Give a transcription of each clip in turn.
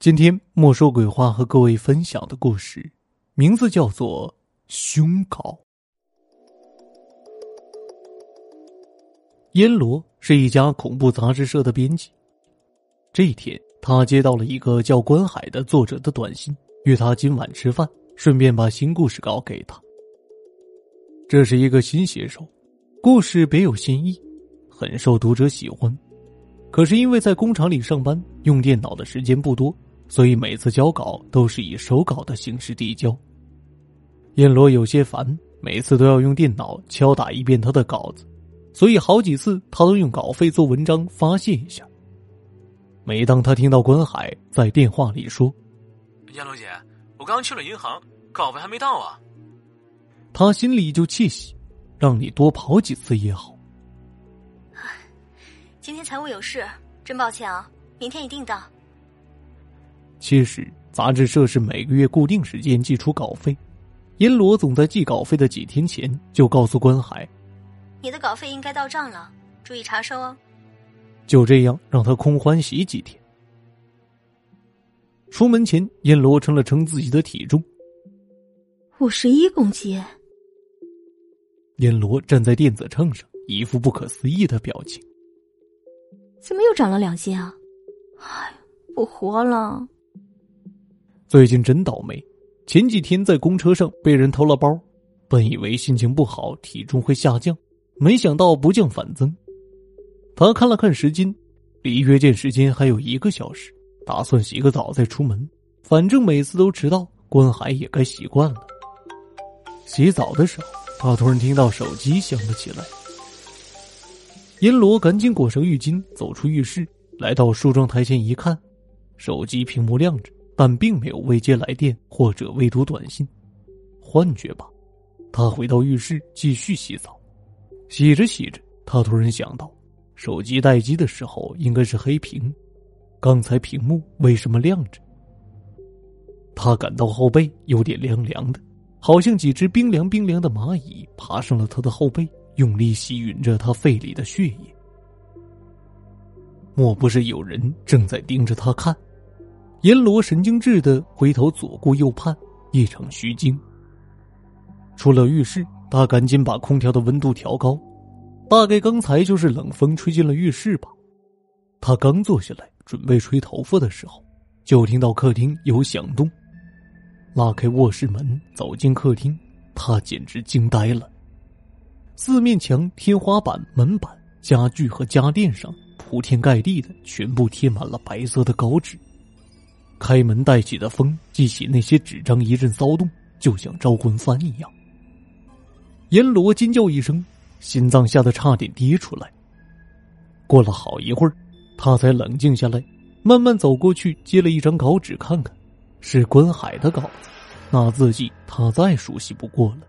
今天莫说鬼话和各位分享的故事，名字叫做《凶稿》。阎罗是一家恐怖杂志社的编辑。这一天，他接到了一个叫关海的作者的短信，约他今晚吃饭，顺便把新故事稿给他。这是一个新写手，故事别有新意，很受读者喜欢。可是因为在工厂里上班，用电脑的时间不多。所以每次交稿都是以手稿的形式递交。燕罗有些烦，每次都要用电脑敲打一遍他的稿子，所以好几次他都用稿费做文章发泄一下。每当他听到关海在电话里说：“燕罗姐，我刚去了银行，稿费还没到啊。”他心里就窃喜，让你多跑几次也好。今天财务有事，真抱歉啊，明天一定到。其实，杂志社是每个月固定时间寄出稿费，阎罗总在寄稿费的几天前就告诉关海：“你的稿费应该到账了，注意查收哦。”就这样，让他空欢喜几天。出门前，阎罗称了称自己的体重，五十一公斤。阎罗站在电子秤上，一副不可思议的表情：“怎么又长了两斤啊？哎，不活了！”最近真倒霉，前几天在公车上被人偷了包，本以为心情不好，体重会下降，没想到不降反增。他看了看时间，离约见时间还有一个小时，打算洗个澡再出门，反正每次都迟到，关海也该习惯了。洗澡的时候，他突然听到手机响了起来。阎罗赶紧裹上浴巾，走出浴室，来到梳妆台前一看，手机屏幕亮着。但并没有未接来电或者未读短信，幻觉吧。他回到浴室继续洗澡，洗着洗着，他突然想到，手机待机的时候应该是黑屏，刚才屏幕为什么亮着？他感到后背有点凉凉的，好像几只冰凉冰凉的蚂蚁爬上了他的后背，用力吸吮着他肺里的血液。莫不是有人正在盯着他看？阎罗神经质的回头左顾右盼，一场虚惊。出了浴室，他赶紧把空调的温度调高，大概刚才就是冷风吹进了浴室吧。他刚坐下来准备吹头发的时候，就听到客厅有响动。拉开卧室门走进客厅，他简直惊呆了。四面墙、天花板、门板、家具和家电上铺天盖地的全部贴满了白色的稿纸。开门带起的风激起那些纸张一阵骚动，就像招魂幡一样。阎罗惊叫一声，心脏吓得差点跌出来。过了好一会儿，他才冷静下来，慢慢走过去接了一张稿纸看看，是关海的稿子，那字迹他再熟悉不过了。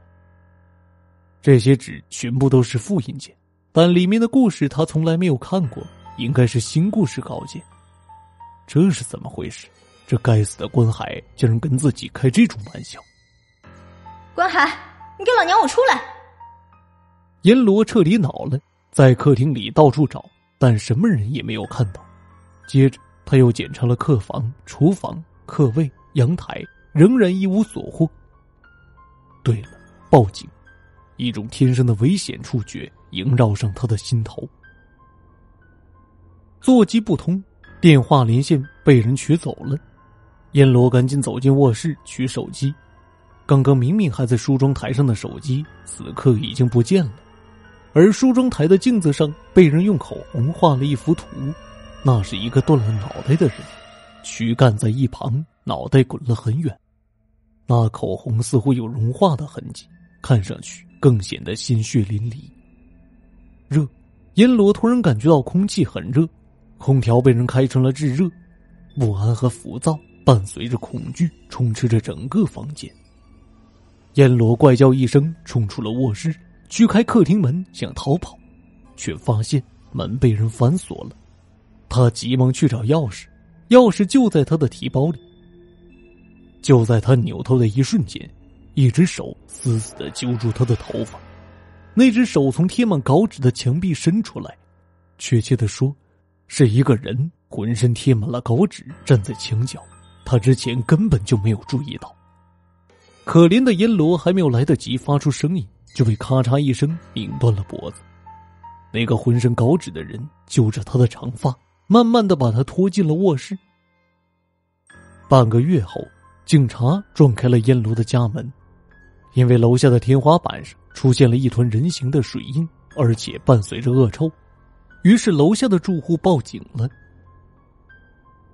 这些纸全部都是复印件，但里面的故事他从来没有看过，应该是新故事稿件。这是怎么回事？这该死的关海竟然跟自己开这种玩笑！关海，你给老娘我出来！阎罗彻底恼了，在客厅里到处找，但什么人也没有看到。接着他又检查了客房、厨房、客卫、阳台，仍然一无所获。对了，报警！一种天生的危险触觉萦绕上他的心头。座机不通，电话连线被人取走了。燕罗赶紧走进卧室取手机，刚刚明明还在梳妆台上的手机，此刻已经不见了。而梳妆台的镜子上被人用口红画了一幅图，那是一个断了脑袋的人，躯干在一旁，脑袋滚了很远。那口红似乎有融化的痕迹，看上去更显得鲜血淋漓。热，阎罗突然感觉到空气很热，空调被人开成了炙热，不安和浮躁。伴随着恐惧，充斥着整个房间。阎罗怪叫一声，冲出了卧室，去开客厅门，想逃跑，却发现门被人反锁了。他急忙去找钥匙，钥匙就在他的提包里。就在他扭头的一瞬间，一只手死死的揪住他的头发。那只手从贴满稿纸的墙壁伸出来，确切的说，是一个人浑身贴满了稿纸，站在墙角。他之前根本就没有注意到。可怜的阎罗还没有来得及发出声音，就被咔嚓一声拧断了脖子。那个浑身高脂的人揪着他的长发，慢慢的把他拖进了卧室。半个月后，警察撞开了阎罗的家门，因为楼下的天花板上出现了一团人形的水印，而且伴随着恶臭，于是楼下的住户报警了。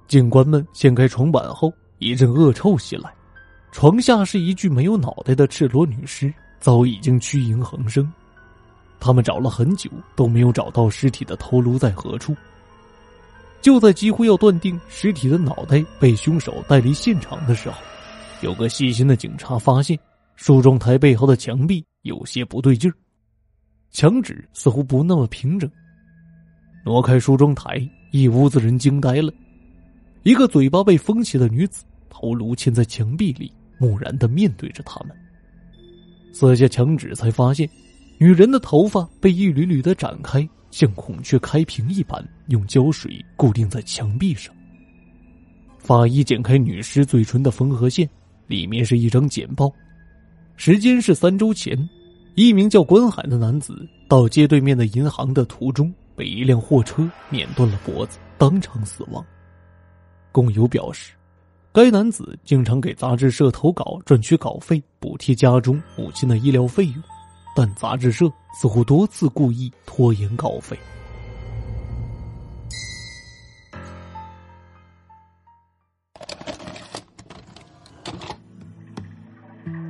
警官们掀开床板后，一阵恶臭袭来，床下是一具没有脑袋的赤裸女尸，早已经屈影横生。他们找了很久都没有找到尸体的头颅在何处。就在几乎要断定尸体的脑袋被凶手带离现场的时候，有个细心的警察发现梳妆台背后的墙壁有些不对劲儿，墙纸似乎不那么平整。挪开梳妆台，一屋子人惊呆了。一个嘴巴被封起的女子，头颅嵌在墙壁里，木然的面对着他们。撕下墙纸，才发现。女人的头发被一缕缕的展开，像孔雀开屏一般，用胶水固定在墙壁上。法医剪开女尸嘴唇的缝合线，里面是一张简报，时间是三周前，一名叫关海的男子到街对面的银行的途中，被一辆货车碾断了脖子，当场死亡。工友表示，该男子经常给杂志社投稿赚取稿费，补贴家中母亲的医疗费用。但杂志社似乎多次故意拖延稿费。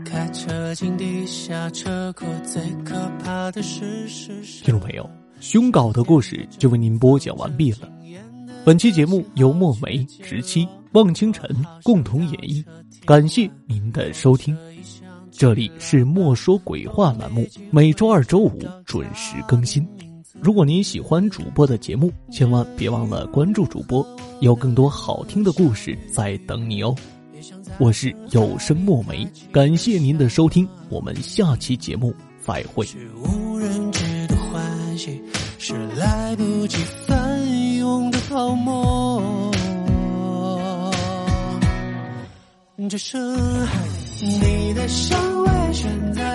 开车进地下车库，最可怕的是听众朋友，凶稿的故事就为您播讲完毕了。本期节目由墨梅、十七、望清晨共同演绎，感谢您的收听。这里是莫说鬼话栏目，每周二、周五准时更新。如果您喜欢主播的节目，千万别忘了关注主播，有更多好听的故事在等你哦。我是有声墨梅，感谢您的收听，我们下期节目再会。无人知的欢喜，是来不及泡沫。这是，你的香味悬在。